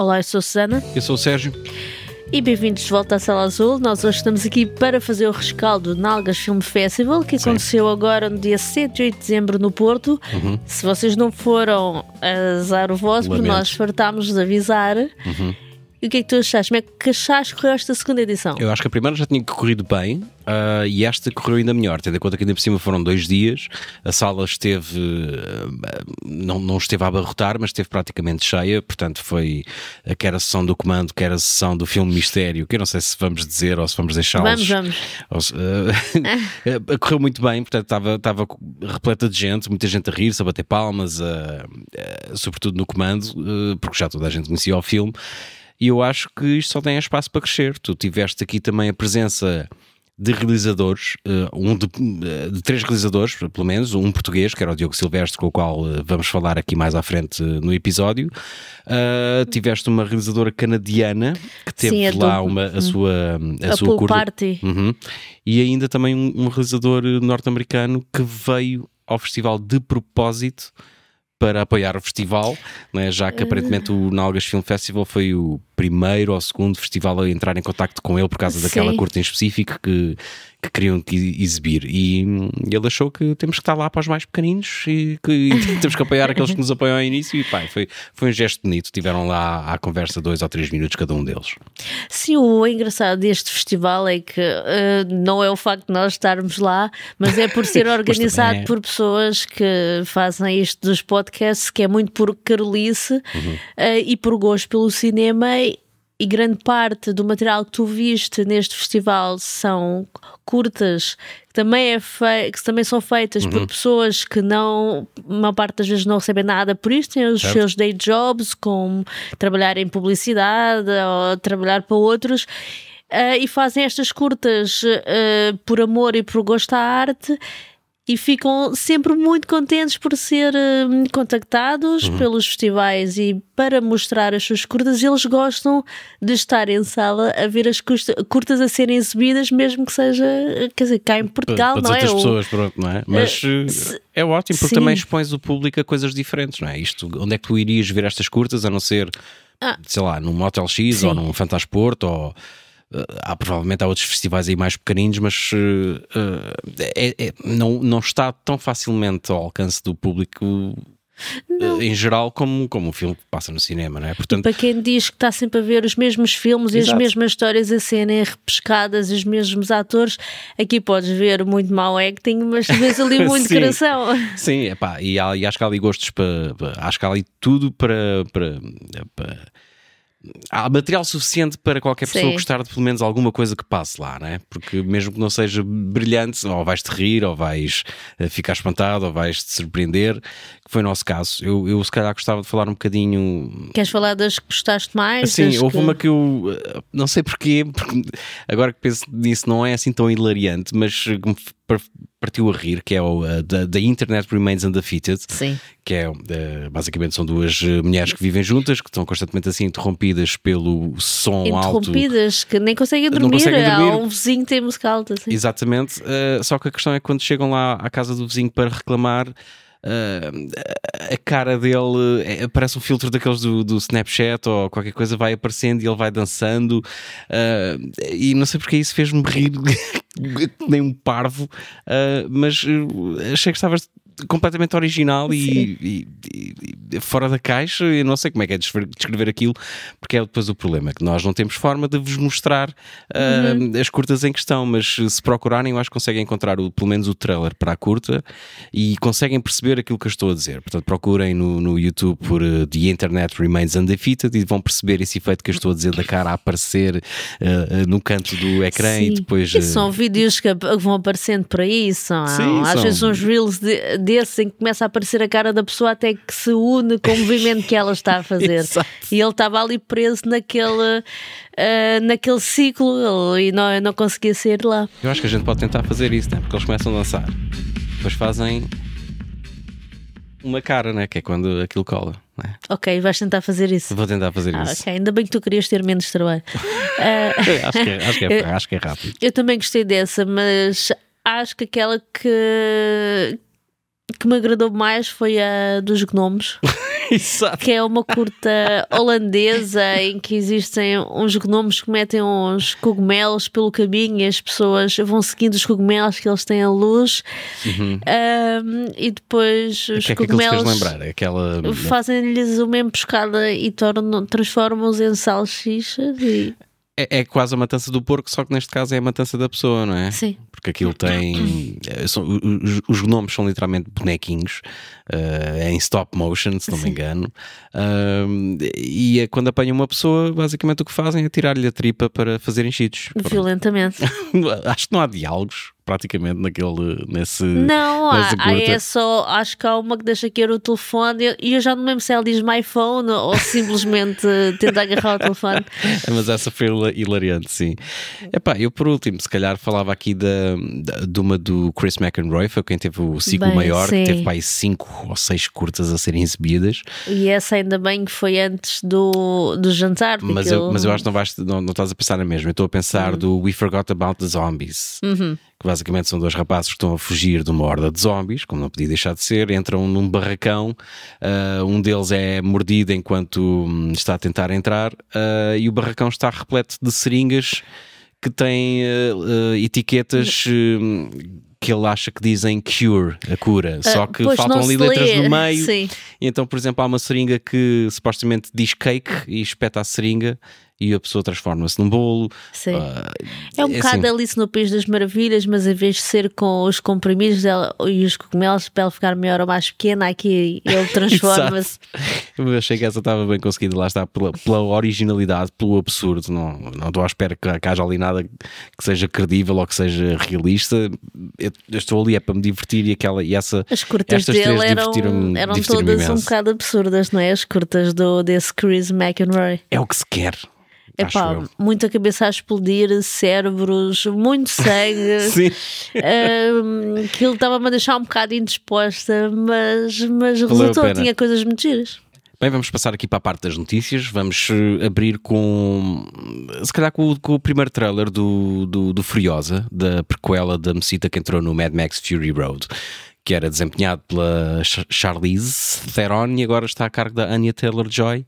Olá, eu sou a Susana Eu sou o Sérgio. e bem-vindos de volta à Sala Azul. Nós hoje estamos aqui para fazer o rescaldo do Nalgas Film Festival, que aconteceu agora no dia 7 e 8 de dezembro no Porto. Se vocês não foram, azar o vosso, porque nós fartámos de avisar. E o que é que tu achaste? Como é que achaste que correu esta segunda edição? Eu acho que a primeira já tinha corrido bem ah, e esta correu ainda melhor, tendo em conta que ainda por cima foram dois dias. A sala esteve, ah, não, não esteve a abarrotar, mas esteve praticamente cheia. Portanto, foi ah, quer a sessão do comando, quer a sessão do filme Mistério, que eu não sei se vamos dizer ou se vamos deixá-los. Vamos, vamos. Ou correu muito bem, portanto, estava, estava repleta de gente, muita gente a rir-se, a bater palmas, sobretudo no comando, porque já toda a gente conhecia o filme. E eu acho que isto só tem espaço para crescer. Tu tiveste aqui também a presença de realizadores, eh, um de, eh, de três realizadores, pelo menos, um português, que era o Diogo Silvestre, com o qual eh, vamos falar aqui mais à frente no episódio. Ah, tiveste uma realizadora canadiana que teve Sim, lá do- uma, a sua, a a sua curta- Party. Uhum. E ainda também um, um realizador norte-americano que veio ao festival de propósito para apoiar o festival, né? já que aparentemente o Nalgas Film Festival foi o primeiro ou segundo festival a entrar em contacto com ele por causa daquela Sim. curta em específico que, que queriam que exibir. E hum, ele achou que temos que estar lá para os mais pequeninos e que temos que apoiar aqueles que nos apoiam ao início. E pá, foi, foi um gesto bonito. Tiveram lá à conversa dois ou três minutos cada um deles. Sim, o engraçado deste festival é que eh, não é o facto de nós estarmos lá, mas é por ser organizado é. por pessoas que fazem isto dos podcasts, que é muito por carolice Uhum. eh, e por gosto pelo cinema. E, e grande parte do material que tu viste neste festival são curtas que também, é que também são feitas Uhum. por pessoas que não, uma parte das vezes não recebem nada por isto, têm os Certo. seus day jobs, como trabalhar em publicidade ou trabalhar para outros. eh, e fazem estas curtas eh, por amor e por gosto à arte e ficam sempre muito contentes por ser eh, contactados Uhum. pelos festivais e para mostrar as suas curtas. Eles gostam de estar em sala a ver as custa- curtas a serem exibidas, mesmo que seja, quer dizer, cá em Portugal, para, não para é? outras O- pessoas, pronto, não é? Mas se- é ótimo porque sim. também expões o público a coisas diferentes, não é? Isto, onde é que tu irias ver estas curtas a não ser, Ah. sei lá, num Motel X Sim. ou num Fantasporto ou. Eh, há provavelmente há outros festivais aí mais pequeninos, mas eh, eh, é- é- não, não está tão facilmente ao alcance do público eh, em geral como, como o filme que passa no cinema, não é? Portanto, Para quem diz que está sempre a ver os mesmos filmes e as Exato. mesmas histórias a serem repescadas e os mesmos atores, aqui podes ver muito mau acting, mas vês ali muito Sim. coração. Sim, epá, e, há, e acho que há ali gostos para, para- Acho que há ali tudo para. para, para- há material suficiente para qualquer pessoa Sim. gostar de pelo menos alguma coisa que passe lá, né? Porque mesmo que não seja brilhante, ou vais te rir, ou vais eh, ficar espantado, ou vais te surpreender, que foi o nosso caso. Eu, eu se calhar gostava de falar um bocadinho Queres falar das que gostaste mais? Sim, houve que- uma que eu eh, não sei porquê, porque agora que penso nisso não é assim tão hilariante, mas partiu a rir, que é o eh, da Internet Remains Undefeated, Sim. que é eh, basicamente são duas eh, mulheres que vivem juntas, que estão constantemente assim interrompidas pelo som alto. Interrompidas, que nem conseguem Não dormir. conseguem Há dormir. um vizinho que tem música alta. Sim. Exatamente, eh, só que a questão é que quando chegam lá à casa do vizinho para reclamar, eh, a cara dele eh, parece um filtro daqueles do, do Snapchat ou qualquer coisa, vai aparecendo e ele vai dançando, eh, e não sei porque isso fez-me rir nem um parvo, eh, mas achei que estavas completamente original e- e- e fora da caixa. Eu não sei como é que é descrever aquilo, porque é depois o problema que nós não temos forma de vos mostrar ah, as curtas em questão, mas se procurarem, eu acho que conseguem encontrar o- pelo menos o trailer para a curta e conseguem perceber aquilo que eu estou a dizer. Portanto, procurem no, no YouTube por eh, The Internet Remains Undefeated e vão perceber esse efeito que eu estou a dizer da cara a aparecer ah, no canto do ecrã Sim. e depois. E são vídeos que vão aparecendo por aí, são, Sim, às são- vezes uns reels de- desses em que começa a aparecer a cara da pessoa até que se com o movimento que ela está a fazer. E ele estava ali preso naquele, ah, naquele ciclo e não, não conseguia sair lá. Eu acho que a gente pode tentar fazer isso, né? porque eles começam a dançar, depois fazem uma cara, né? que é quando aquilo cola. Né? Ok, vais tentar fazer isso. Vou tentar fazer Ah, isso. ok, ainda bem que tu querias ter menos trabalho. Ah, acho, que é, acho, que é, acho que é rápido. eu também gostei dessa, mas acho que aquela que que me agradou mais foi a dos gnomos. Que é uma curta holandesa em que existem uns gnomos que metem uns cogumelos pelo caminho e as pessoas vão seguindo os cogumelos que eles têm a luz Um, e depois O os que é que cogumelos lembrar? Aquela. fazem-lhes uma emboscada e tornam, transformam-os em salsichas e É, é quase a matança do porco, só que neste caso é a matança da pessoa, não é? sim. Porque aquilo tem. eh, são- os, os gnomos são literalmente bonequinhos eh, em stop motion, se não me engano. Ahm, e é quando apanham uma pessoa, basicamente o que fazem é tirar-lhe a tripa para fazer enchidos. Violentamente. Acho que não há diálogos, praticamente, naquele, nesse. Não, há, nessa há curta. é só, acho que há uma que deixa cair o telefone e eu já não lembro se ela diz my phone ou simplesmente tenta agarrar o telefone. Mas essa foi hila- hilariante, sim. Epá, eu por último, se calhar falava aqui da, da- de uma do Chris McEnroy, foi quem teve o ciclo Bem, maior, sim. que teve para aí cinco ou seis curtas a serem exibidas. E essa ainda bem que foi antes do, do jantar. Mas eu, mas eu acho que não, vais, não, não estás a pensar na mesma. Eu estou a Uhum. pensar do We Forgot About the Zombies. Que basicamente são dois rapazes que estão a fugir de uma horda de zombies, como não podia deixar de ser, entram num barracão. ah, um deles é mordido enquanto hum, está a tentar entrar, ah, e o barracão está repleto de seringas que têm ah, etiquetas. hum, que ele acha que dizem cure, a cura, só que faltam ali letras lê. no meio. Sim. Então, por exemplo, há uma seringa que supostamente diz cake e espeta a seringa e a pessoa transforma-se num bolo. Sim. Ah, É um assim, bocado Alice no País das Maravilhas, mas em vez de ser com os comprimidos dela e os cogumelos para ela ficar maior ou mais pequena, aqui ele transforma-se. Eu achei que essa estava bem conseguida, lá está, pela, pela originalidade, pelo absurdo. Não, não estou à espera que, que haja ali nada que seja credível ou que seja realista. Eu, eu estou ali é para me divertir e, aquela, e essa. As curtas estas dele três eram, divertiram-me- eram todas um imenso. bocado absurdas, não é? As curtas do, desse Chris McEnroy. É o que se quer. Epá, eu. muita cabeça a explodir, cérebros, muito sangue. Sim. Ahm, que ele estava-me a deixar um bocado indisposta, mas, mas resultou, tinha coisas muito giras. Bem, vamos passar aqui para a parte das notícias. Vamos eh, abrir com, se calhar, com, o- com o primeiro trailer do, do, do Furiosa, da prequela da Mecita que entrou no Mad Max Fury Road, que era desempenhado pela Ch- Charlize Theron e agora está a cargo da Anya Taylor-Joy.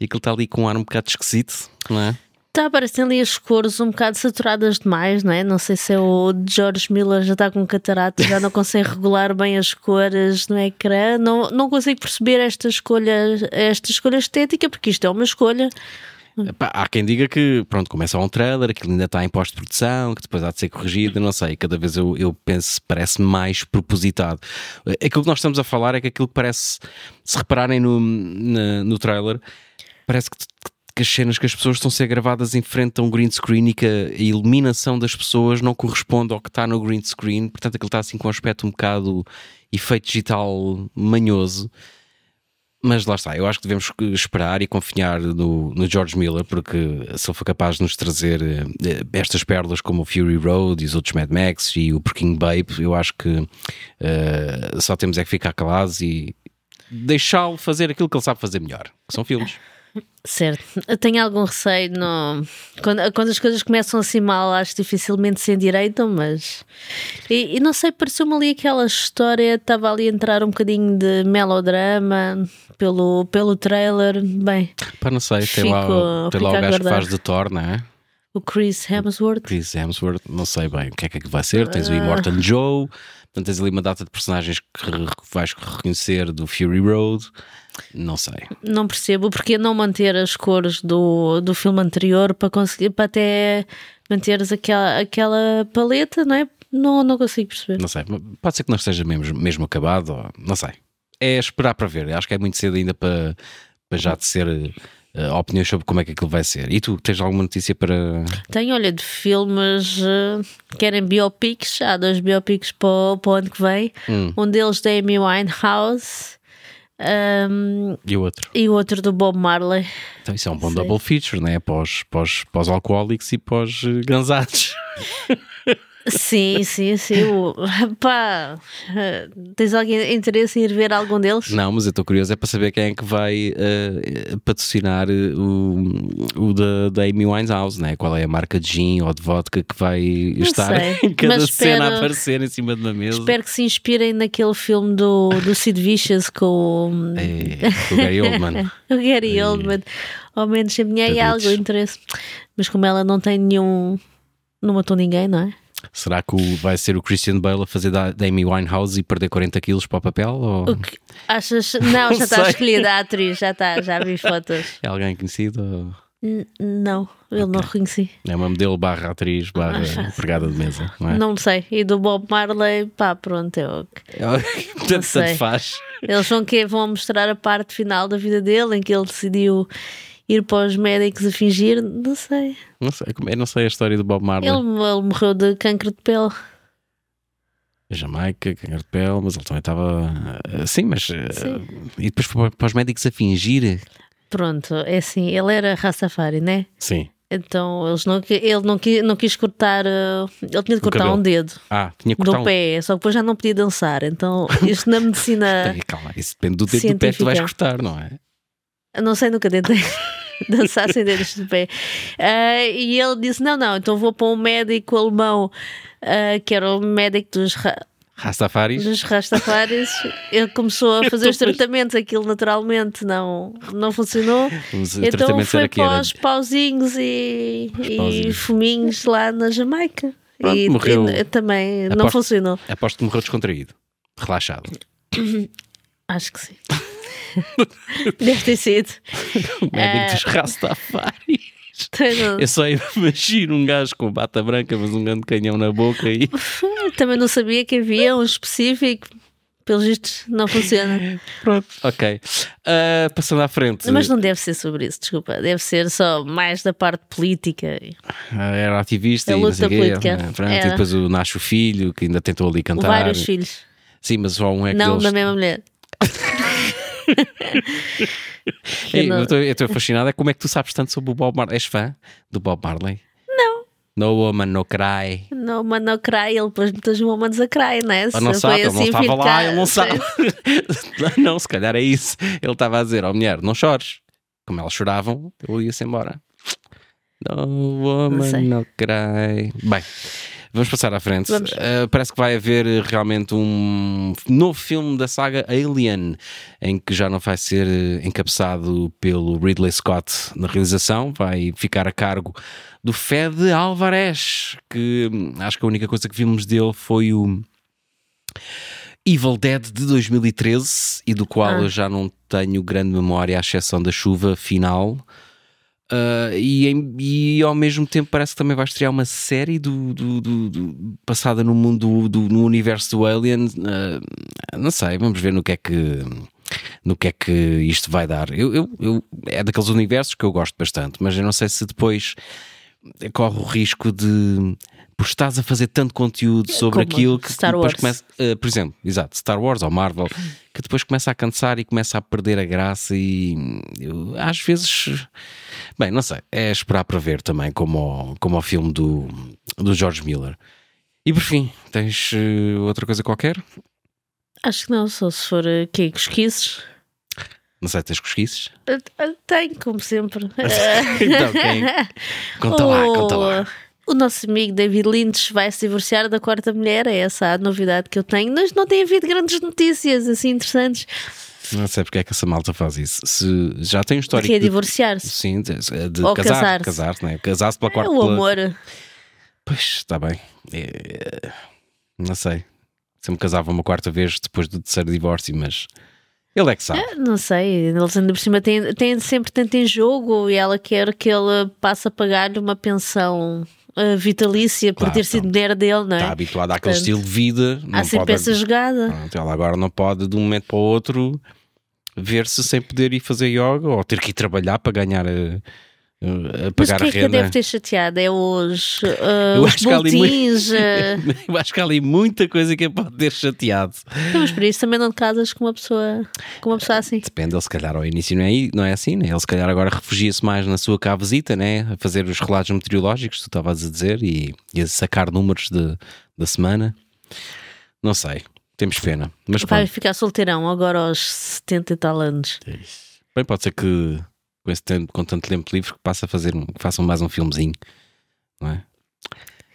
E aquilo está ali com um ar um bocado esquisito, não é? Está aparecendo ali as cores um bocado saturadas demais, não é? Não sei se é o George Miller já está com catarata, já não consegue regular bem as cores no ecrã. Não, não consigo perceber esta escolha, esta escolha estética, porque isto é uma escolha. Há quem diga que, pronto, começa um trailer, aquilo ainda está em pós-produção, que depois há de ser corrigido, não sei. Cada vez eu, eu penso, parece mais propositado. Aquilo que nós estamos a falar é que aquilo que parece, se repararem no, na- no trailer, parece que, que as cenas que as pessoas estão a ser gravadas em frente a um green screen e que a iluminação das pessoas não corresponde ao que está no green screen, portanto aquilo está assim com um aspecto um bocado efeito digital manhoso. Mas lá está, eu acho que devemos esperar e confiar no, no George Miller, porque se ele for capaz de nos trazer eh, estas pérolas como o Fury Road e os outros Mad Max e o Porking Babe, eu acho que eh, só temos é que ficar calados e deixá-lo fazer aquilo que ele sabe fazer melhor, que são filmes. Certo. Eu tenho algum receio no... quando, quando as coisas começam assim mal, acho dificilmente se endireitam, mas. E, e não sei, pareceu-me ali aquela história, estava ali a entrar um bocadinho de melodrama pelo, pelo trailer. Bem, Pá, não sei, tem lá, o- tem lá o gajo que faz de Thor, não é? o Chris Hemsworth. Chris Hemsworth, não sei bem o que é que vai ser. Tens o Ah. Immortal Joe, portanto tens ali uma data de personagens que vais reconhecer do Fury Road. Não sei. Não percebo porque não manter as cores do, do filme anterior para conseguir, para até manteres aquela, aquela paleta, não é? Não, não consigo perceber. Não sei. Pode ser que não esteja mesmo, mesmo acabado, ou- não sei. É esperar para ver. Acho que é muito cedo ainda para, para já ser eh, opiniões sobre como é que aquilo vai ser. E tu, tens alguma notícia para. Tenho, olha, de filmes, eh, querem biopics, há dois biopics para, o- para o ano que vem. Hum. Um deles da Amy Winehouse um, E o outro? e o outro do Bob Marley. Então isso é um bom Sim. double feature, não é? Pós, pós, pós alcoólicos e pós eh, gansados. Sim, sim, sim. O, pá, tens alguém interesse em ir ver algum deles? Não, mas eu estou curioso é para saber quem é que vai uh, patrocinar eh, o, o da, da Amy Winehouse, né? qual é a marca de gin ou de vodka que vai Não estar sei, em cada cena a espero- aparecer em cima de uma mesa. Espero que se inspirem naquele filme do, do Sid Vicious com o, É, o Gary Oldman. o Gary Oldman. Ao menos a minha é algo interesse. Mas como ela não tem nenhum. Não matou ninguém, não é? Será que o- vai ser o Christian Bale a fazer da, da Amy Winehouse e perder 40 quilos para o papel? Ou O que achas? Não, já está escolhida a atriz, já está, já vi fotos. é alguém conhecido? Ou não, eu não reconheci. É uma modelo barra atriz barra empregada de mesa, não é? Não sei. E do Bob Marley, pá, pronto, eu. tanto, sei. tanto faz. Eles vão que vão mostrar a parte final da vida dele em que ele decidiu ir para os médicos a fingir, não sei. Não sei, eu não sei a história do Bob Marley. Ele, ele morreu de cancro de pele. Jamaica, câncer de pele, mas ele também estava. eh, Sim, mas. eh, Sim. E depois para para os médicos a fingir. Pronto, é assim, ele era Rastafari, né? Sim. Então eles não, ele não, qui- não quis cortar, uh, ele tinha de cortar um dedo Ah, tinha que cortar do um. pé, só que depois já não podia dançar. Então isto na medicina, Calma, isso depende do dedo do pé que tu vais cortar, não é? Não sei, nunca tentei dançar sem dedos de pé. Ah, e ele disse: Não, não, então vou para um médico alemão ah, que era o médico dos, ra- Rastafaris. dos Rastafaris. Ele começou a fazer os Depois- tratamentos, aquilo naturalmente não, não funcionou. Os Então foi para os pauzinhos e, e pauzinhos. fuminhos lá na Jamaica. Pronto, e, morreu. e também não Aposto- funcionou. Aposto que morreu descontraído, relaxado. Acho que sim. Deve ter sido. O médico dos Rastafaris. Eu só imagino um gajo com bata branca, mas um grande canhão na boca e. Também não sabia que havia um específico. Pelos vistos, não funciona. Pronto. Ok. Ah, passando à frente. Mas não deve ser sobre isso, desculpa. Deve ser só mais da parte política. Ah, era ativista A e luta política. né? Pronto, Era. E depois o nasce o filho que ainda tentou ali cantar. Vários filhos. Sim, mas só um é que Não deles... da mesma mulher. Ei, Eu não- eu estou- fascinado. É como é que tu sabes tanto sobre o Bob Marley? És fã do Bob Marley? Não. No woman, no cry. Não, mas não cry, ele pôs muitas woman's a cry, né? Ele não sabe, ele não assim, estava filho de lá, ele não sabe. não, se calhar é isso. Ele estava a dizer, ó mulher, não chores. Como elas choravam, eu ia-se embora. No woman, no cry. Bem, vamos passar à frente. Uh, parece que vai haver uh, realmente um novo filme da saga Alien, em que já não vai ser uh, encabeçado pelo Ridley Scott na realização, vai ficar a cargo do Fede Alvarez, que hum, acho que a única coisa que vimos dele foi o Evil Dead de 2013 e do qual Ah. eu já não tenho grande memória, à exceção da chuva final. Uh, e, em- e ao mesmo tempo parece que também vai estrear uma série do, do- do- do- passada no mundo do, no universo do Alien. Uh, não sei, vamos ver no que é que no que é que isto vai dar. Eu, eu- eu- é daqueles universos que eu gosto bastante, mas eu não sei se depois corre o risco de por estás a fazer tanto conteúdo sobre Como aquilo que Star depois Wars. começa, uh, por exemplo, exato, Star Wars ou Marvel, que depois começa a cansar e começa a perder a graça e eu, às vezes Bem, não sei, é esperar para ver também como o, como o filme do, do George Miller. E por fim, tens eh, outra coisa qualquer? Acho que não, só se for aqui cosquices. Não sei, tens cosquices? Eh, eh, Tenho, como sempre. Então, quem? Conta lá, conta lá. O nosso amigo David Lynch vai se divorciar da quarta mulher, é essa a novidade que eu tenho. Mas não tem havido grandes notícias assim interessantes. Não sei porque é que essa malta faz isso. Se já tem um histórico Que é divorciar-se. sim, de, de Ou casar, casar-se. casar-se, né? casar-se pela É quarta o pela- amor. Pois, está bem. É, não sei. Se me casava uma quarta vez depois do terceiro divórcio, mas ele é que sabe. Não sei, eles ainda por cima têm, têm sempre tanto em jogo e ela quer que ele passe a pagar-lhe uma pensão eh, vitalícia por Claro, ter sido então, mulher dele, não é? Está habituado àquele estilo de vida. Há Não sempre pode, essa jogada. Pronto, ela agora não pode de um momento para o outro ver-se sem poder ir fazer yoga ou ter que ir trabalhar para ganhar, eh, Uh, Mas o pagar que é a que a deve ter chateado? É os, uh, Eu acho ali muito- boletins? uh, Eu acho que há ali muita coisa que a pode ter chateado. Então, mas por isso também não te casas com uma pessoa, com uma pessoa assim. Depende, ele se calhar ao início não é, não é assim, né? Ele se calhar agora refugia-se mais na sua cavesita, né? A fazer os relatos meteorológicos, tu estavas a dizer, e, e a sacar números de, da semana. Não sei, temos pena. Mas Vai pronto, ficar solteirão agora aos 70 e tal anos. bem, pode ser que com, esse tempo, com tanto tempo livre que passe a fazer, um- que façam mais um filmezinho, não é?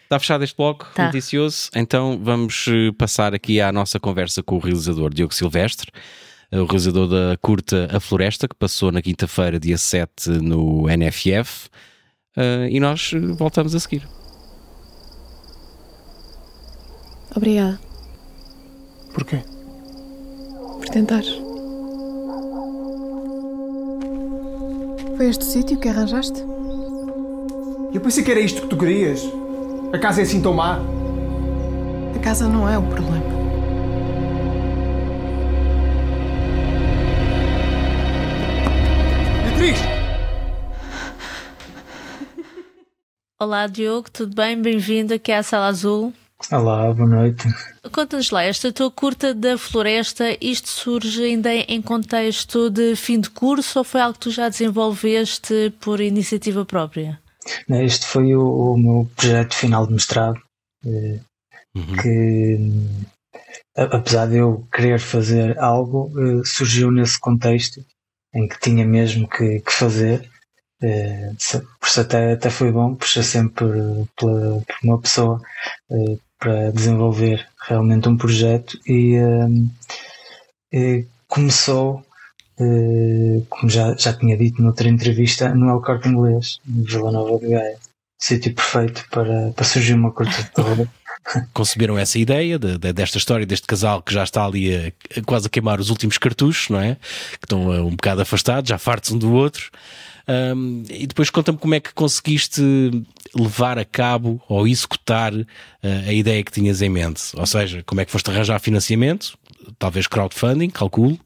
Está fechado este bloco Tá. noticioso, então vamos eh, passar aqui à nossa conversa com o realizador Diogo Silvestre, eh, o realizador da curta A Floresta, que passou na quinta-feira, dia 7, no NFF, eh, e nós voltamos a seguir. Obrigada Porquê? por tentares. Foi este sítio que arranjaste? Eu pensei que era isto que tu querias. A casa é assim tão má. A casa não é o problema. Beatriz! Olá Diogo, tudo bem? Bem-vindo aqui à Sala Azul. Olá, boa noite. Conta-nos lá, esta tua curta da floresta, isto surge ainda em contexto de fim de curso ou foi algo que tu já desenvolveste por iniciativa própria? Este foi o, o meu projeto final de mestrado, eh, Uhum. que a- apesar de eu querer fazer algo, eh, surgiu nesse contexto em que tinha mesmo que, que fazer. Eh, Por isso até, até foi bom, puxa sempre pela, por uma pessoa para desenvolver realmente um projeto e hum, eh, começou eh, como já, já tinha dito noutra entrevista, no El Corte Inglês, em Vila Nova de Gaia. Sítio perfeito para, para surgir uma curta de terror. Conceberam essa ideia de- de- desta história, deste casal que já está ali a, a quase a queimar os últimos cartuchos, não é? Que estão uh, um bocado afastados, já fartos um do outro. Um, e depois conta-me como é que conseguiste levar a cabo ou executar uh, a ideia que tinhas em mente. Ou seja, como é que foste arranjar financiamento, talvez crowdfunding, calculo,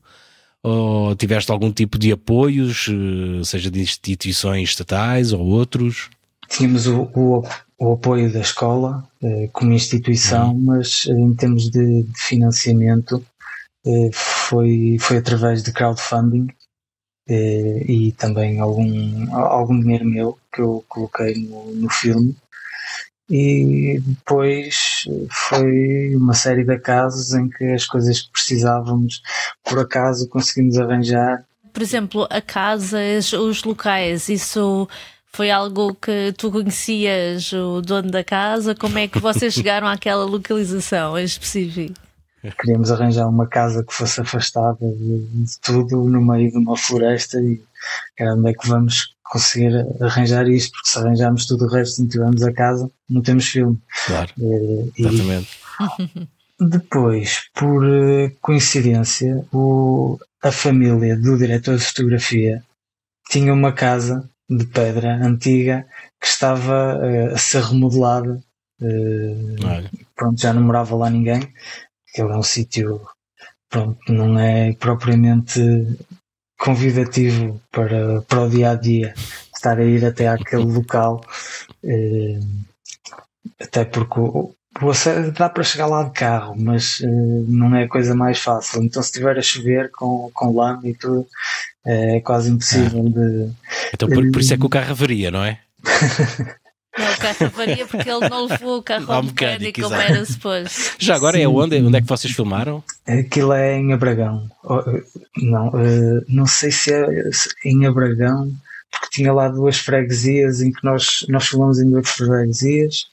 ou tiveste algum tipo de apoios, uh, seja de instituições estatais ou outros? Tínhamos o, o, o apoio da escola eh, como instituição, mas eh, em termos de, de financiamento eh, foi, foi através de crowdfunding eh, e também algum, algum dinheiro meu que eu coloquei no, no filme. E depois foi uma série de casos em que as coisas que precisávamos, por acaso, conseguimos arranjar Por exemplo, a casa, os locais, isso foi algo que tu conhecias o dono da casa? Como é que vocês chegaram àquela localização em específico? Queríamos arranjar uma casa que fosse afastada de, de tudo no meio de uma floresta e cara, onde é que vamos conseguir arranjar isto? Porque se arranjarmos tudo o resto e não tivermos a casa, não temos filme. Claro, Eh, E exatamente. depois, por eh, coincidência, o, a família do diretor de fotografia tinha uma casa de pedra antiga que estava eh, a ser remodelada. Olha, pronto, já não morava lá ninguém. Aquele é um sítio, pronto, não é propriamente convidativo para, para o dia a dia estar a ir até àquele local, eh, até porque o, o acesso dá para chegar lá de carro, mas eh, não é a coisa mais fácil. Então, se estiver a chover com, com lama e tudo, eh, é quase impossível de. então por, por isso é que o carro avaria, não é? Não, o carro varia porque ele não levou o carro Ao mecânico, mecânico como era suposto. Já agora é onde? Onde é que vocês filmaram? Aquilo é em Abragão. Oh, eh, Não, eh, não sei se é se- em Abragão, porque tinha lá duas freguesias em que nós, nós falamos em duas freguesias.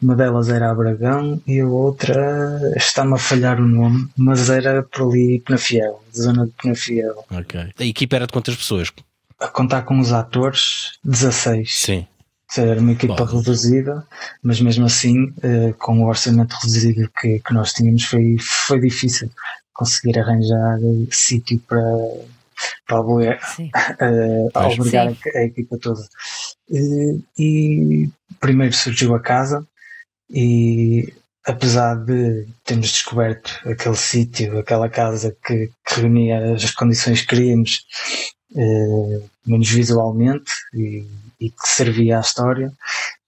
Uma delas era Abragão e a outra está-me a falhar o nome, mas era por ali Penafiel, zona de Penafiel. Ok. A equipa era de quantas pessoas? A contar com os atores, 16. Sim. Era uma equipa Bom. reduzida, mas mesmo assim, eh, com o orçamento reduzido que, que nós tínhamos, foi, foi difícil conseguir arranjar eh, sítio para, para albergar, Sim. eh, Pois. albergar Sim. a, a equipa toda. Eh, e primeiro surgiu a casa e apesar de termos descoberto aquele sítio, aquela casa que, que reunia as condições que queríamos uh, menos visualmente e, e, que servia à história.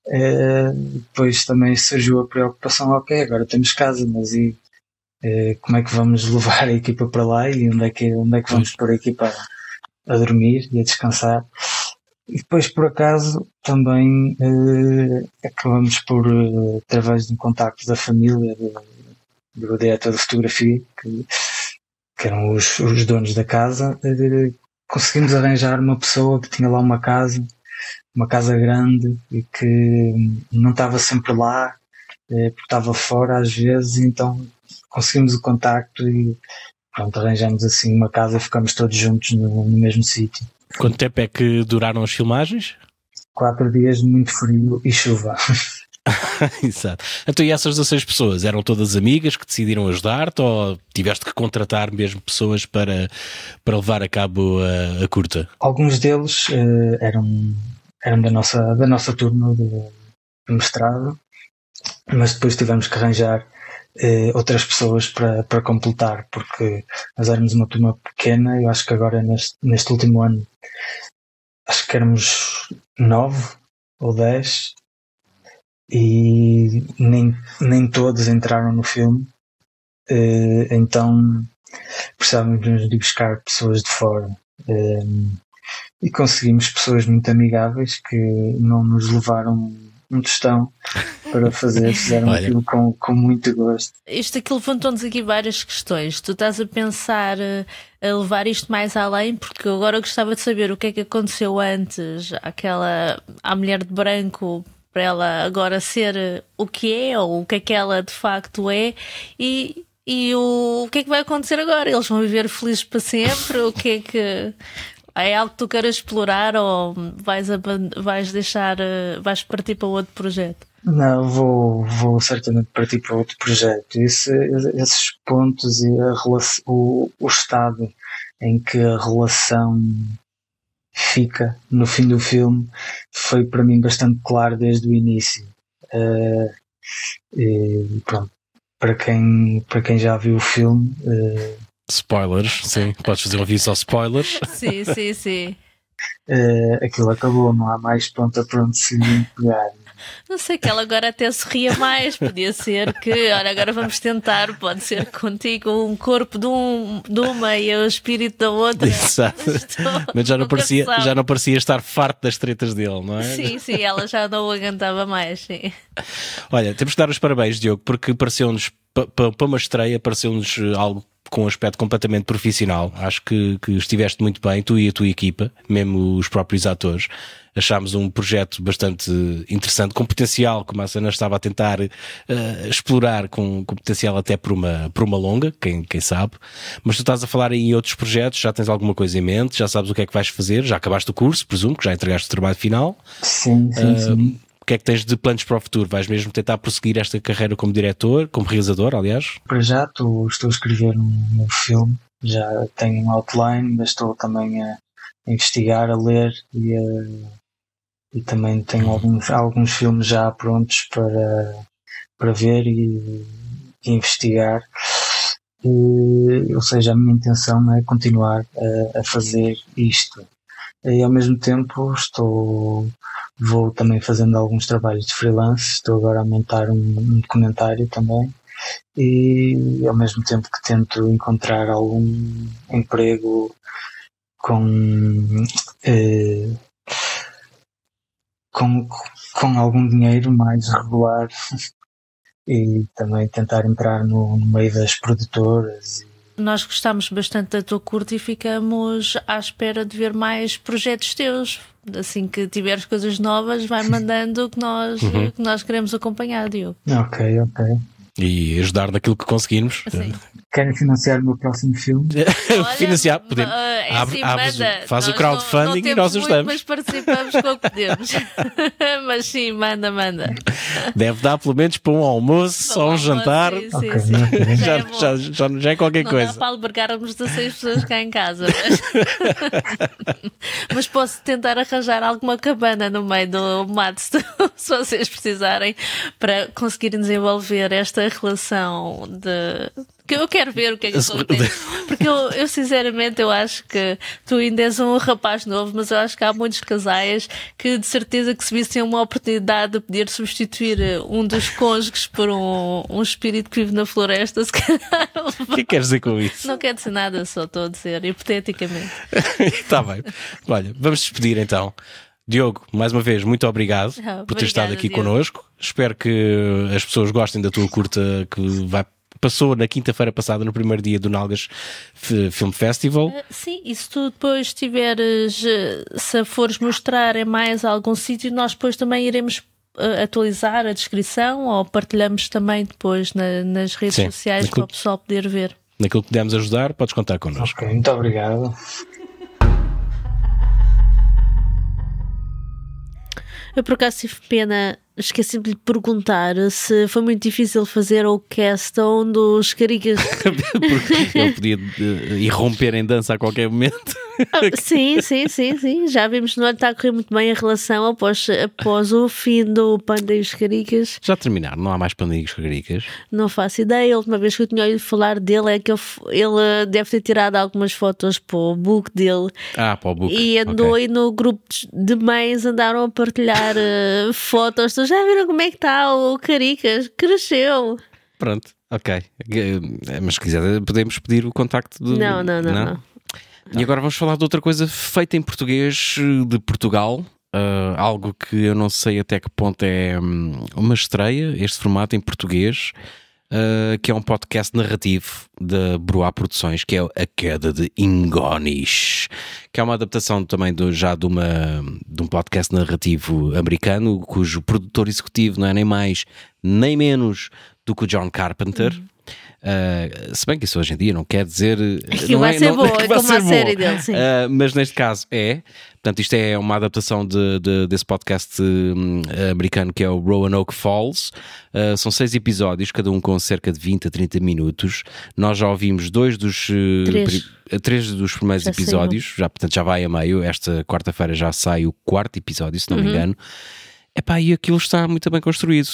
Uh, depois também surgiu a preocupação, ok, agora temos casa, mas e como é que vamos levar a equipa para lá e onde é que, onde é que vamos pôr a equipa a, dormir e a descansar? E depois, por acaso, também uh, acabamos por, uh, através de um contacto da família, do, do diretor de fotografia, que, que eram os, os donos da casa, uh, conseguimos arranjar uma pessoa que tinha lá uma casa, uma casa grande e que não estava sempre lá, porque estava fora às vezes, então conseguimos o contacto e pronto, arranjamos assim uma casa e ficamos todos juntos no, no mesmo sítio. Quanto tempo é que duraram as filmagens? Quatro dias de muito frio e chuva. Exato. Então, e essas 16 pessoas eram todas amigas que decidiram ajudar-te ou tiveste que contratar mesmo pessoas para, para levar a cabo a, a curta? Alguns deles uh, eram, eram da, nossa, da nossa turma de, de mestrado, mas depois tivemos que arranjar uh, outras pessoas para, para completar, porque nós éramos uma turma pequena, eu acho que agora neste, neste último ano acho que éramos nove ou dez e nem, nem todos entraram no filme, uh, então precisávamos de buscar pessoas de fora. Um, e conseguimos pessoas muito amigáveis que não nos levaram um tostão para fazer, fizeram Olha. aquilo com, com muito gosto. Isto aqui levantou-nos aqui várias questões. Tu estás a pensar eh, a levar isto mais além, porque agora gostava de saber o que é que aconteceu antes àquela à mulher de branco para ela agora ser eh, o que é ou o que é que ela de facto é e, e o, o que é que vai acontecer agora? Eles vão viver felizes para sempre? O que é que é algo que tu queiras explorar ou vais, vais deixar, eh, vais partir para outro projeto? Não, vou, vou certamente partir para outro projeto. Esse, esses pontos e a relação, o, o estado em que a relação fica no fim do filme foi para mim bastante claro desde o início. Uh, e, pronto, para quem, para quem já viu o filme, uh, Spoilers, sim. Podes fazer um aviso aos spoilers. Sim, sim, sim. Uh, aquilo acabou, não há mais ponta para onde se pegar. Não sei que ela agora até sorria mais. Podia ser que, olha, agora vamos tentar. Pode ser contigo um corpo de, um, de uma e o espírito da outra. Exato. Mas já não, parecia, já não parecia estar farto das tretas dele, não é? Sim, sim, ela já não aguentava mais. Sim. Olha, temos que dar os parabéns, Diogo, porque pareceu-nos, para uma estreia, pareceu-nos algo com um aspecto completamente profissional. Acho que, que estiveste muito bem, tu e a tua equipa, mesmo os próprios atores. Achámos um projeto bastante interessante, com potencial, como a Sana estava a tentar uh, explorar, com, com, potencial até por uma, por uma longa, quem, quem sabe. Mas tu estás a falar em outros projetos, já tens alguma coisa em mente, já sabes o que é que vais fazer, já acabaste o curso, presumo que já entregaste o trabalho final. Sim, sim, uh, sim que é que tens de planos para o futuro? Vais mesmo tentar prosseguir esta carreira como diretor, como realizador, aliás? Para já estou, estou a escrever um, um filme, já tenho um outline, mas estou também a investigar, a ler e, a, e também tenho uhum. alguns, alguns filmes já prontos para, para ver e, e investigar. E, ou seja, a minha intenção é continuar a, a fazer isto. E ao mesmo tempo estou vou também fazendo alguns trabalhos de freelance, estou agora a montar um, um documentário também. E ao mesmo tempo que tento encontrar algum emprego com, eh, com, com algum dinheiro mais regular e também tentar entrar no, no meio das produtoras nós gostamos bastante da tua curta e ficamos à espera de ver mais projetos teus. Assim que tiveres coisas novas, vai mandando que nós, uhum. que nós queremos acompanhar, Diogo. Ok, ok e ajudar naquilo que conseguirmos. Sim. Querem financiar o meu próximo filme? financiar, podemos. Uh, abre, assim, faz o crowdfunding não, não e nós ajudamos. Mas participamos com o que podemos. mas sim, manda, manda. Deve dar pelo menos para um almoço ou um jantar. Sim, okay, sim, sim. Já, é já, já, já, é qualquer não coisa. Dá para albergarmos 16 pessoas cá em casa. Mas... mas posso tentar arranjar alguma cabana no meio do mato se vocês precisarem para conseguirem desenvolver esta relação de Que eu quero ver o que é que acontece. Porque eu, eu, sinceramente, eu acho que tu ainda és um rapaz novo, mas eu acho que há muitos casais que de certeza que se vissem uma oportunidade de poder substituir eh, um dos cônjuges por um, um espírito que vive na floresta, se calhar. O que queres dizer com isso? Não quero dizer nada, só estou a dizer, hipoteticamente. Está bem. Olha, vamos despedir então. Diogo, mais uma vez, muito obrizado Ah, por ter obrigada, estado aqui Diogo. connosco. Espero que as pessoas gostem da tua curta que vai, passou na quinta-feira passada, no primeiro dia do Nalgas Film Festival. Eh, Sim, e se tu depois tiveres, eh, se fores mostrar em mais algum sítio, nós depois também iremos eh, atualizar a descrição ou partilhamos também depois na- nas redes Sim, sociais naquilo- para o pessoal poder ver. Naquilo que pudermos ajudar, podes contar connosco. Ok, muito obrigado. Eu por acaso tive pena, esqueci-me de lhe perguntar se foi muito difícil fazer o cast um dos caricas. Porque ele podia eh, irromper em dança a qualquer momento. Ah, sim, sim, sim, sim. Já vimos no ano está a correr muito bem a relação após, após o fim do Panda e os Caricas. Já terminaram, não há mais pandinhos caricas. Não faço ideia. A última vez que eu tinha ouvido falar dele é que f- ele deve ter tirado algumas fotos para o book dele Ah, para o book. e andou Ok. aí no grupo de mães, andaram a partilhar eh, fotos. Tu já viram como é que está o Caricas? Cresceu. Pronto, ok. Eh, Mas se quiser, podemos pedir o contacto do. Não, não, não, não. E agora vamos falar de outra coisa feita em português de Portugal. Uh, algo que eu não sei até que ponto é hum, uma estreia, este formato em português, uh, que é um podcast narrativo da Bruá Produções, que é A Queda de Ingonis, que é uma adaptação também do- já de, uma, de um podcast narrativo americano, cujo produtor executivo não é nem mais nem menos do que o John Carpenter. Uh, se bem que isso hoje em dia não quer dizer não vai é- ser não- boa, é como a ser série boa. dele, sim. Uh, mas neste caso é. Portanto, isto é uma adaptação de, de- desse podcast hum, americano que é o Roanoke Falls. Uh, são seis episódios, cada um com cerca de 20 a 30 minutos. Nós já ouvimos dois dos. uh, Três. uh, três dos primeiros Já episódios, já, portanto já vai a meio. Esta quarta-feira já sai o quarto episódio, se não Uhum. me engano. Epá, e aquilo está muito bem construído.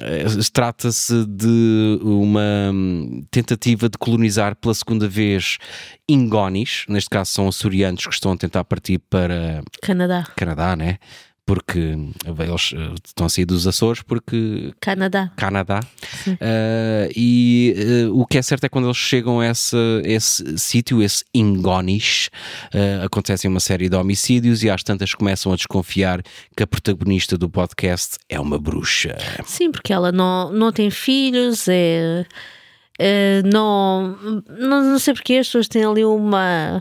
Eh, Trata-se de uma hum, tentativa de colonizar pela segunda vez Ingonis, neste caso são açorianos que estão a tentar partir para Canadá. Canadá, né? Porque eles eh, estão a sair dos Açores porque Canadá. Canadá. Uh, e uh, o que é certo é que quando eles chegam a esse, esse sítio, esse Ingonis, uh, acontecem uma série de homicídios e às tantas começam a desconfiar que a protagonista do podcast é uma bruxa. Sim, porque ela não, não tem filhos, é. é, não, não, não sei porque as pessoas têm ali uma.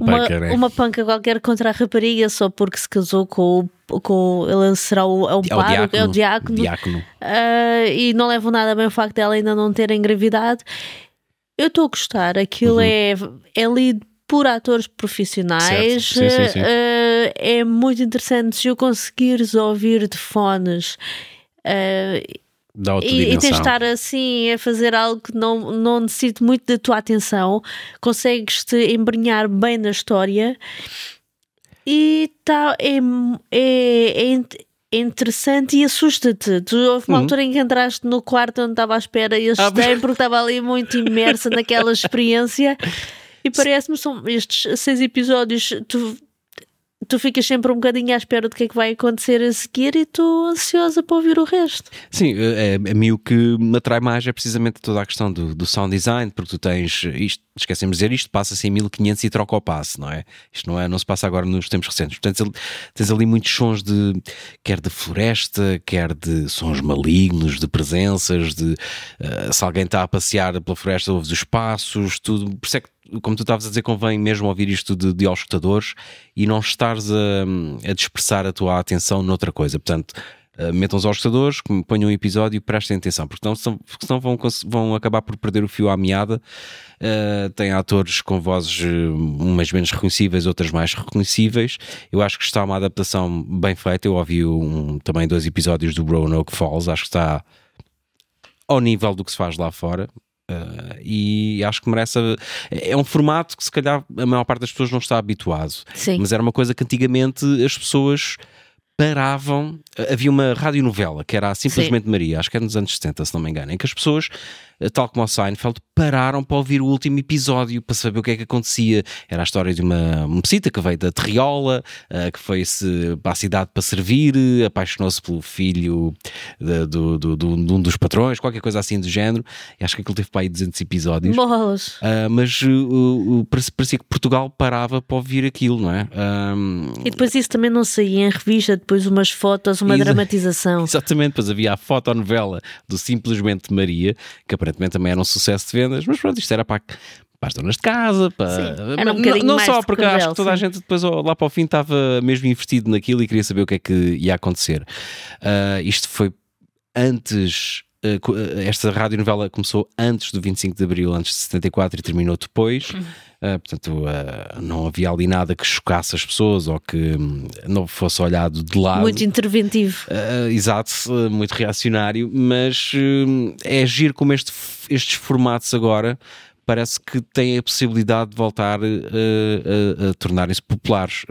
Uma Uma, panca, né? uma panca qualquer contra a rapariga só porque se casou com o. Com, ele será o, é um É o diácono. é o diácono. Diácono. Ah, e não levam nada bem o facto dela ainda não ter engravidado. Eu estou a gostar, aquilo Uhum. é, é lido por atores profissionais. Sim, sim, sim. ah, é muito interessante se eu conseguires ouvir de fones. ah, Dá outra e, e tens de estar assim a fazer algo que não, não necessite muito da tua atenção, consegues-te embrenhar bem na história e tá, é, é, é é interessante e assusta-te. Tu houve uma Uhum. altura em que entraste no quarto onde estava à espera e assustei porque estava ali muito imersa naquela experiência. E parece-me são estes seis episódios. Tu, tu ficas sempre um bocadinho à espera do que é que vai acontecer a seguir e estou ansiosa para ouvir o resto. Sim, é, a mim o que me atrai mais é precisamente toda a questão do, do sound design, porque tu tens isto, esquecemos de dizer isto, passa-se em 1500 e troca o passe, não é? Isto não, é, não se passa agora nos tempos recentes. Portanto, tens ali- muitos sons de quer de floresta, quer de sons malignos, de presenças, de eh, se alguém está a passear pela floresta, ouves os passos, tudo. Por isso é que, como tu estavas a dizer, convém mesmo ouvir isto de, de aos escutadores e não estares a, a dispersar a tua atenção noutra coisa. Portanto, Uh, metam os aos ponham um episódio e prestem atenção, porque senão, porque senão vão, vão acabar por perder o fio à meada. Uh, tem atores com vozes uh, umas menos reconhecíveis, outras mais reconhecíveis. Eu acho que está uma adaptação bem feita. Eu ouvi um- também dois episódios do Roanoke Falls, acho que está ao nível do que se faz lá fora. Uh, e acho que merece. a- É um formato que, se calhar, a maior parte das pessoas não está habituado. Sim. Mas era uma coisa que antigamente as pessoas paravam. Havia uma radionovela que era Simplesmente Maria, acho que era nos anos 70, se não me engano, em que as pessoas tal como o Seinfeld, pararam para ouvir o último episódio para saber o que é que acontecia. Era a história de uma mocita que veio da Terriola, uh, que foi-se para a cidade para servir, apaixonou-se pelo filho de, do, do, do, de um dos patrões, qualquer coisa assim do género. E acho que aquilo teve para aí 200 episódios. Bolas. Uh, mas uh, parecia que Portugal parava para ouvir aquilo, não é? Um... E depois isso também não saía em revista, depois umas fotos, uma Exa dramatização. Exatamente, depois havia a fotonovela do Simplesmente Maria, que aparentemente também era um sucesso de vendas, mas pronto, isto era para, para as donas de casa, para... Um não, não só porque acho que toda sim. a gente depois lá para o fim estava mesmo investido naquilo e queria saber o que é que ia acontecer. Uh, isto foi antes esta radionovela começou antes do 25 de Abril, antes de 74 e terminou depois. Uh, portanto, uh, não havia ali nada que chocasse as pessoas ou que um, não fosse olhado de lado. Muito interventivo. Uh, exato, muito reacionário, mas hum, é agir como este, estes formatos agora parece que têm a possibilidade de voltar uh, a, a tornarem-se populares.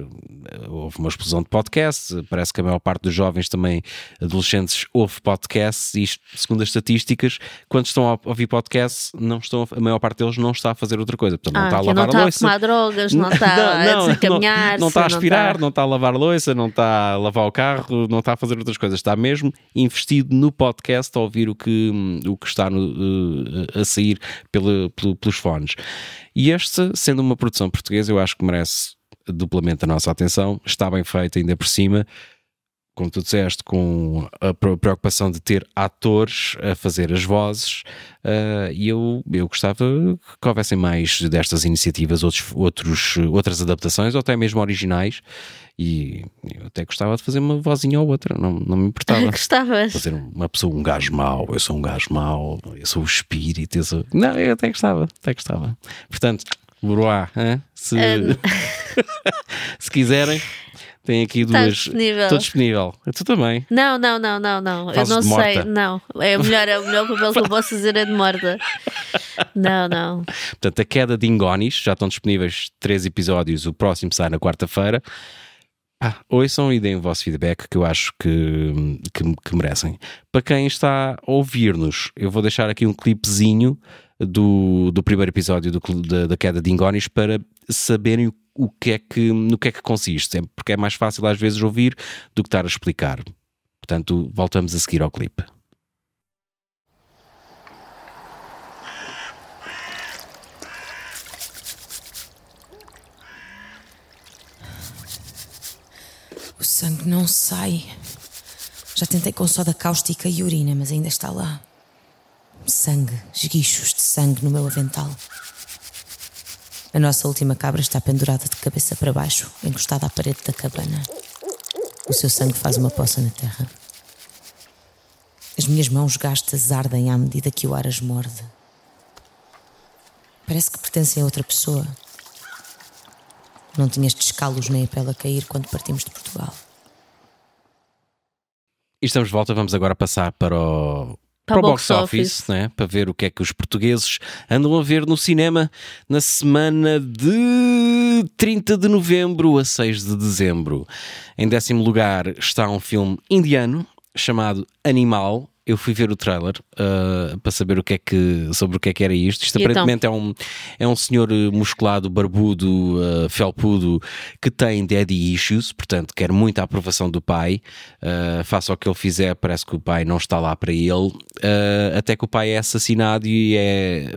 Houve uma explosão de podcasts, parece que a maior parte dos jovens também, adolescentes, ouve podcasts e isto, segundo as estatísticas, quando estão a ouvir podcasts, não estão, a maior parte deles não está a fazer outra coisa. Portanto, não ah, está a lavar não está a louça. a tomar drogas, não está não, a desencaminhar não, não está a aspirar, não está... a lavar a louça, não está a lavar o carro, não está a fazer outras coisas. Está mesmo investido no podcast a ouvir o que, o que está no, uh, a sair pelo, pelo pelos fones. E este, sendo uma produção portuguesa, eu acho que merece duplamente a nossa atenção. Está bem feito, ainda por cima. Como tu disseste, com a preocupação de ter atores a fazer as vozes, uh, e eu, eu gostava que houvessem mais destas iniciativas, outros, outros, outras adaptações, ou até mesmo originais, e eu até gostava de fazer uma vozinha ou outra, não, não me importava. Gostavas. Fazer uma pessoa, um gajo mau, eu sou um gajo mau, eu sou o espírito, eu sou... Não, eu até gostava, até gostava. Portanto, Buruá, se, um... se quiserem, tem aqui duas. disponível. Estou disponível. Tu também. Não, não, não, não, não. Fazes eu não sei. Não. É o melhor, é o melhor papel que eu posso fazer é de morta. Não, não. Portanto, a queda de Ingonis, já estão disponíveis três episódios, o próximo sai na quarta-feira. Ah, ouçam e deem o vosso feedback que eu acho que, que, que merecem. Para quem está a ouvir-nos, eu vou deixar aqui um clipezinho do, do primeiro episódio do, da, da queda de Ingonis para saberem o, o que é que, no que é que consiste, porque é mais fácil às vezes ouvir do que estar a explicar. Portanto, voltamos a seguir ao clipe. O sangue não sai. Já tentei com soda cáustica e urina, mas ainda está lá. Sangue, esguichos de sangue no meu avental. A nossa última cabra está pendurada de cabeça para baixo, encostada à parede da cabana. O seu sangue faz uma poça na terra. As minhas mãos gastas ardem à medida que o ar as morde. Parece que pertencem a outra pessoa. Não tinha estes calos nem a pele a cair quando partimos de Portugal. E estamos de volta, vamos agora passar para o, Para o box office. né? para ver o que é que os portugueses andam a ver no cinema na semana de 30 de novembro a 6 de dezembro. Em décimo lugar está um filme indiano chamado Animal. Eu fui ver o trailer uh, para saber o que é que, sobre o que é que era isto. Isto E então? aparentemente é, um, é um senhor musculado, barbudo, uh, felpudo, que tem daddy issues, portanto quer muita aprovação do pai. Uh, faça o que ele fizer, parece que o pai não está lá para ele. Uh, até que o pai é assassinado e é.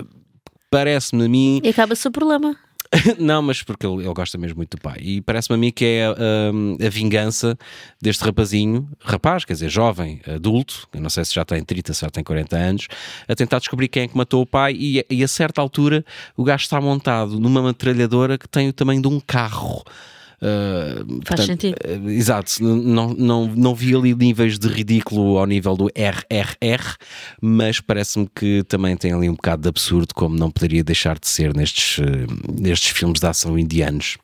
Parece-me a mim. E acaba-se o problema. Não, mas porque ele, ele gosta mesmo muito do pai. E parece-me a mim que é hum, a vingança deste rapazinho, rapaz, quer dizer, jovem, adulto, não sei se já tem 30, se já tem 40 anos, a tentar descobrir quem é que matou o pai. E, e a certa altura o gajo está montado numa metralhadora que tem o tamanho de um carro. Uh, Faz sentido. uh, exato, não, não, não vi ali níveis de ridículo ao nível do RRR, mas parece-me que também tem ali um bocado de absurdo, como não poderia deixar de ser nestes, uh, nestes filmes de ação indianos.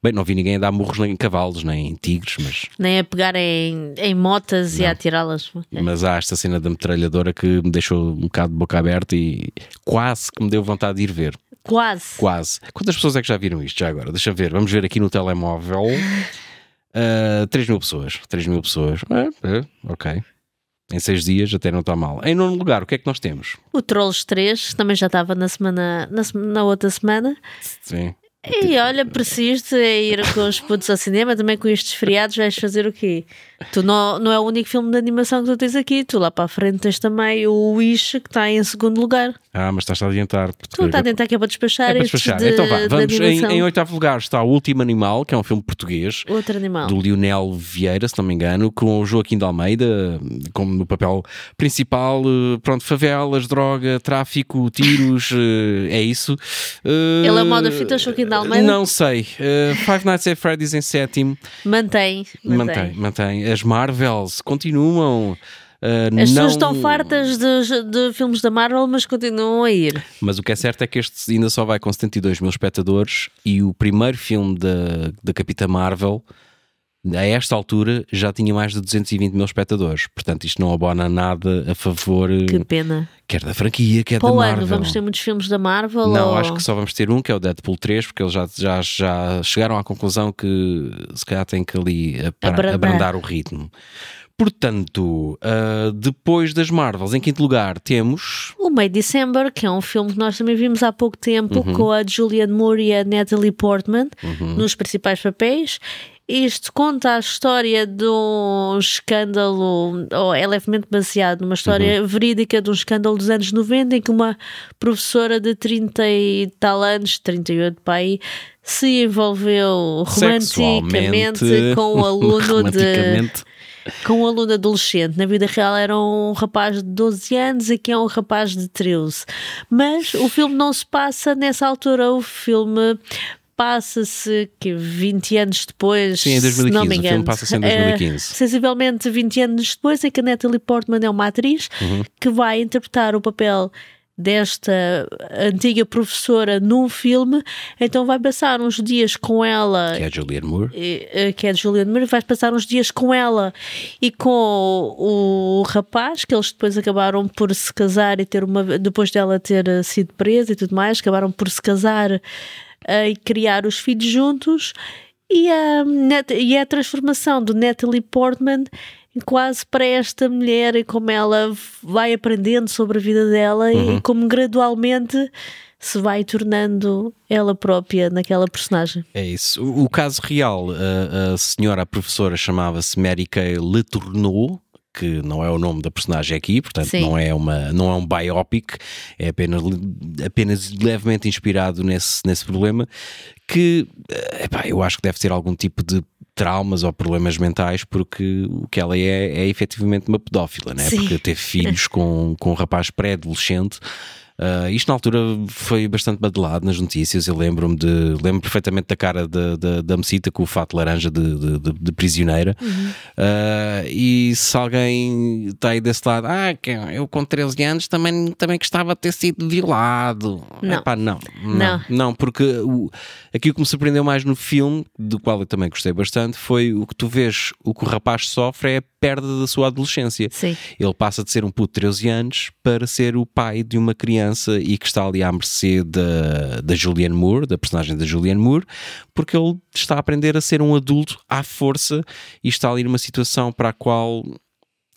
Bem, não vi ninguém a dar murros nem em cavalos, nem em tigres, mas, Nem a pegar em, em motas e a atirá-las. mas há esta cena da metralhadora que me deixou um bocado de boca aberta e quase que me deu vontade de ir ver. Quase. Quase. Quantas pessoas é que já viram isto já agora? Deixa ver, vamos ver aqui no telemóvel. Uh, 3 mil pessoas. 3 mil pessoas. É, é, ok. Em seis dias até não está mal. Em nono lugar, o que é que nós temos? O Trolls 3 também já estava na semana na, na outra semana. Sim. E olha, persiste a ir com os putos ao cinema, também com estes feriados vais fazer o quê? Tu não, não é o único filme de animação que tu tens aqui, tu lá para a frente tens também o Wish que está em segundo lugar. Ah, mas estás a adiantar. Tu está a tentar que é para despachar É para despachar. de, então vá, vamos. Em, em oitavo lugar está O Último Animal, que é um filme português. Outro animal. do Lionel Vieira, se não me engano, com o Joaquim de Almeida como no papel principal. eh, Pronto, favelas, droga, tráfico, tiros, eh, é isso. Eh, Ele é o modo fita Joaquim de Almeida? Não sei. Five Nights at Freddy's em sétimo. Mantém. Mantém, mantém. As Marvels continuam. eh, As não... pessoas estão fartas de, de filmes da Marvel, mas continuam a ir. Mas o que é certo é que este ainda só vai com 72 mil espectadores e o primeiro filme da, da Capitã Marvel, a esta altura, já tinha mais de 220 mil espectadores. Portanto, isto não abona nada a favor, eh, Que pena. quer da franquia, quer Para da Marvel. ano vamos ter muitos filmes da Marvel? Não, ou... acho que só vamos ter um, que é o Deadpool 3, porque eles já, já, já chegaram à conclusão que se calhar tem que ali Abrandar. abrandar o ritmo. Portanto, ah, depois das Marvels, em quinto lugar, temos O May December, que é um filme que nós também vimos há pouco tempo Uhum. com a Julianne Moore e a Natalie Portman nos principais papéis. Isto conta a história de um escândalo, ou é levemente baseado numa história Uhum. verídica de um escândalo dos anos 90 em que uma professora de 30 e tal anos, 38 pai, se envolveu romanticamente com um aluno de com um aluno adolescente. Na vida real era um rapaz de 12 anos, aqui é um rapaz de 13. Mas o filme não se passa nessa altura, o filme passa-se que 20 anos depois, Sim, em se não 2015, me o engano. filme passa-se em É, 2015. sensivelmente 20 anos depois é que a Natalie Portman é uma atriz Uhum. que vai interpretar o papel desta antiga professora num filme, então vai passar uns dias com ela que é a Julianne Moore. eh, que é de Juliana Moura, vais passar uns dias com ela e com o, o rapaz, que eles depois acabaram por se casar e ter uma. Depois dela ter eh, sido presa e tudo mais, acabaram por se casar eh, e criar os filhos juntos. E a, e a transformação do Natalie Portman quase para esta mulher e como ela vai aprendendo sobre a vida dela e como gradualmente se vai tornando ela própria naquela personagem. É isso. O, o caso real, a, a senhora a professora chamava-se Mary Kay Letourneau, que não é o nome da personagem aqui, portanto Sim. não é, uma, não é um biopic, é apenas, apenas levemente inspirado nesse, nesse problema, que eh, epá, eu acho que deve ter algum tipo de traumas ou problemas mentais, porque o que ela é é efetivamente uma pedófila, né? Sim. porque teve filhos com, com um rapaz pré-adolescente. Uh, isto na altura foi bastante badelado nas notícias. Eu lembro-me de lembro perfeitamente da cara da, da, da mecita com o fato laranja de, de, de- prisioneira. Uh, e se alguém está aí desse lado, ah, eu com 13 anos também, também gostava de ter sido violado. Não. Epá, não, não, Não. não, porque o, aqui o que me surpreendeu mais no filme, do qual eu também gostei bastante, foi o que tu vês, o que o rapaz sofre é perda da sua adolescência. Sim. Ele passa de ser um puto de 13 anos para ser o pai de uma criança e que está ali à mercê da, da Julianne Moore, da personagem da Julianne Moore, porque ele está a aprender a ser um adulto à força e está ali numa situação para a qual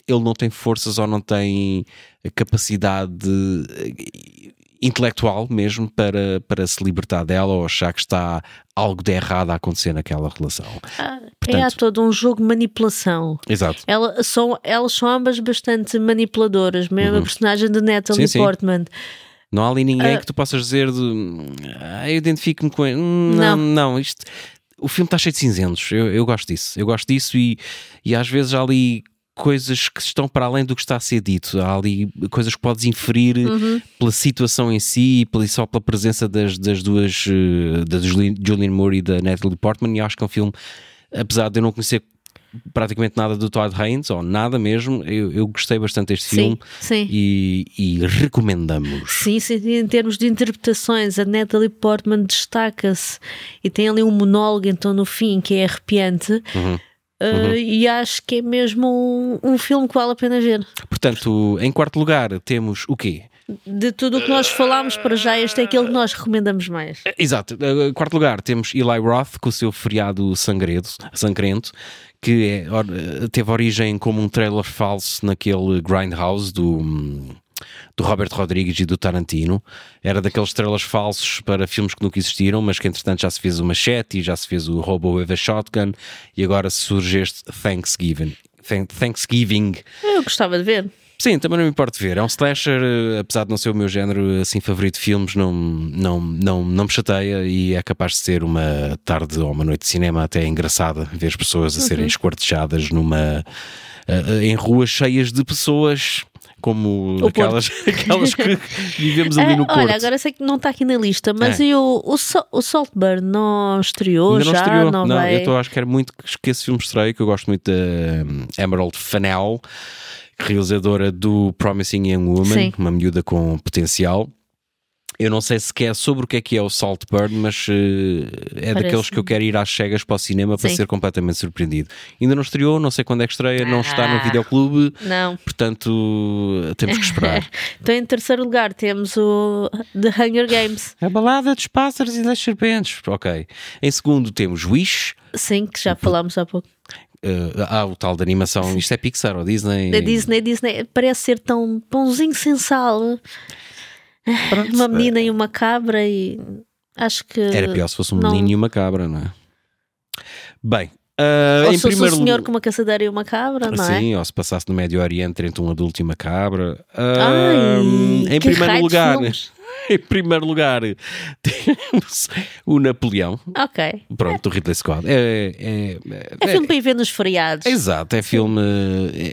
ele não tem forças ou não tem a capacidade intelectual mesmo para, para se libertar dela ou achar que está algo de errado a acontecer naquela relação. Ah, é Portanto- há todo um jogo de manipulação. Exato. Ela, são, elas são ambas bastante manipuladoras, mesmo a personagem de Natalie Uhum. Sim, sim. Portman. Não há ali ninguém Ah. que tu possas dizer de ah, eu identifico-me com ele. Hum, Não, Não. não, isto. O filme está cheio de cinzentos. Eu, eu gosto disso. Eu gosto disso e, e às vezes há ali coisas que estão para além do que está a ser dito. Há ali coisas que podes inferir Uhum. pela situação em si e só pela presença das, das duas, eh, da Julianne Julianne Moore e da Natalie Portman. E acho que é um filme, apesar de eu não conhecer praticamente nada do Todd Haynes, ou nada mesmo, eu, eu gostei bastante deste Sim, filme sim. e, e recomendamos. Sim, sim, em termos de interpretações, a Natalie Portman destaca-se e tem ali um monólogo, então, no fim, que é arrepiante. Uhum. Uh, E acho que é mesmo um, um filme que vale a pena ver. Portanto, em quarto lugar temos o quê? de tudo o que nós falámos para já, este é aquele que nós recomendamos mais. Exato. Uh, quarto lugar, temos Eli Roth com o seu feriado sangredo, sangrento, que é, teve origem como um trailer falso naquele Grindhouse do. Do Robert Rodrigues e do Tarantino. Era daqueles trailers falsos para filmes que nunca existiram, mas que entretanto já se fez o Machete, já se fez o Robo with a Shotgun e agora surge este Thanksgiving. Thanksgiving. Eu gostava de ver. Sim, também não me importa ver. É um slasher, eh, apesar de não ser o meu género assim favorito de filmes, não, não, não, não me chateia e é capaz de ser uma tarde ou uma noite de cinema até engraçada ver as pessoas a serem uhum. esquartejadas numa uh, em ruas cheias de pessoas como o aquelas, aquelas que vivemos ali no Porto. Olha, agora sei que não está aqui na lista, mas é. o, o, o Saltburn não estreou Ainda já? Não estreou, não, não eu acho que quero muito que esse filme estreie, que eu gosto muito da um, Emerald Fennell, realizadora do Promising Young Woman, Sim. uma miúda com potencial. Eu não sei sequer sobre o que é que é o Saltburn, mas uh, é Parece. daqueles que eu quero ir às cegas para o cinema para Sim. ser completamente surpreendido. Ainda não estreou, não sei quando é que estreia, ah, não está no ah, videoclube, não. portanto temos que esperar. então, em terceiro lugar, temos o The Hunger Games. A balada dos pássaros e das serpentes. Ok. Em segundo, temos Wish. Sim, que já falámos há pouco. Uh, ah, o tal da animação, isto é Pixar ou Disney? Da Disney, Disney parece ser tão pãozinho sem sal. Pronto, uma menina é. e uma cabra e acho que. Era pior se fosse um não... menino e uma cabra, não é? Bem, Uh, ou em se primeiro... um senhor com uma caçadeira e uma cabra, não Sim, é? Sim, ou se passasse no Médio Oriente entre um adulto e uma cabra. Uh, Ai, em primeiro lugar, em primeiro lugar, temos o Napoleão. Ok. Pronto, o Ridley Scott. É, é, é, é filme para ir ver nos feriados. Exato, é filme.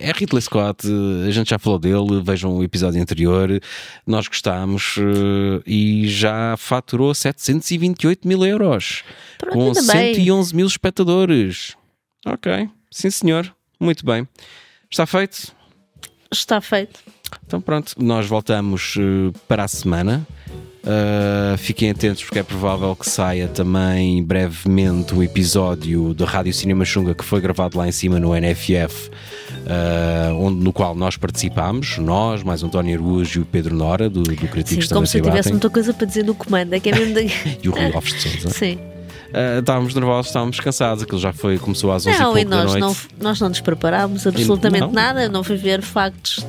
É Ridley Scott, a gente já falou dele, vejam o episódio anterior. Nós gostámos eh, e já faturou 728 mil euros. Pronto, com 111 bem. mil espectadores. Ok, sim senhor, muito bem. Está feito? Está feito. Então pronto, nós voltamos uh, para a semana. Uh, fiquem atentos porque é provável que saia também brevemente o episódio da Rádio Cinema Xunga que foi gravado lá em cima no NFF, uh, eh, onde, no qual nós participámos, nós, mais António Araújo e o Pedro Nora, do, do Criticos Sim, como se eu tivesse muita coisa para dizer no comando, é que é mesmo E o Rui Alves de Souza. Sim. Uh, estávamos nervosos, estávamos cansados, aquilo já foi, começou às 11 não, e, e nós Não, nós não nos preparámos absolutamente não. nada, não fui ver factos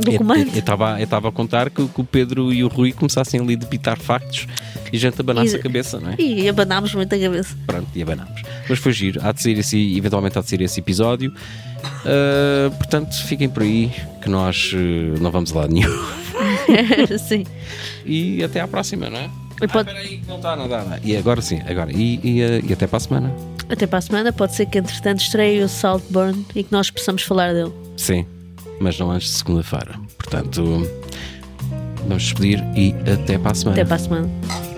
do comando. Eu estava a contar que, que, o Pedro e o Rui começassem ali a debitar factos e a gente abanasse a cabeça, não é? E abanámos muito a cabeça. Pronto, e abanámos. Mas foi giro, há de ser esse, eventualmente há de ser esse episódio. Uh, portanto, fiquem por aí que nós uh, não vamos lá nenhum. sim. E até à próxima, não é? E pode... Ah, aí, não está nada. E agora sim, agora. E, e, uh, e até para a semana. Até para a semana, pode ser que entretanto estreie o Saltburn e que nós possamos falar dele. Sim, mas não antes de segunda-feira. Portanto, vamos despedir e até para a semana. Até para a semana.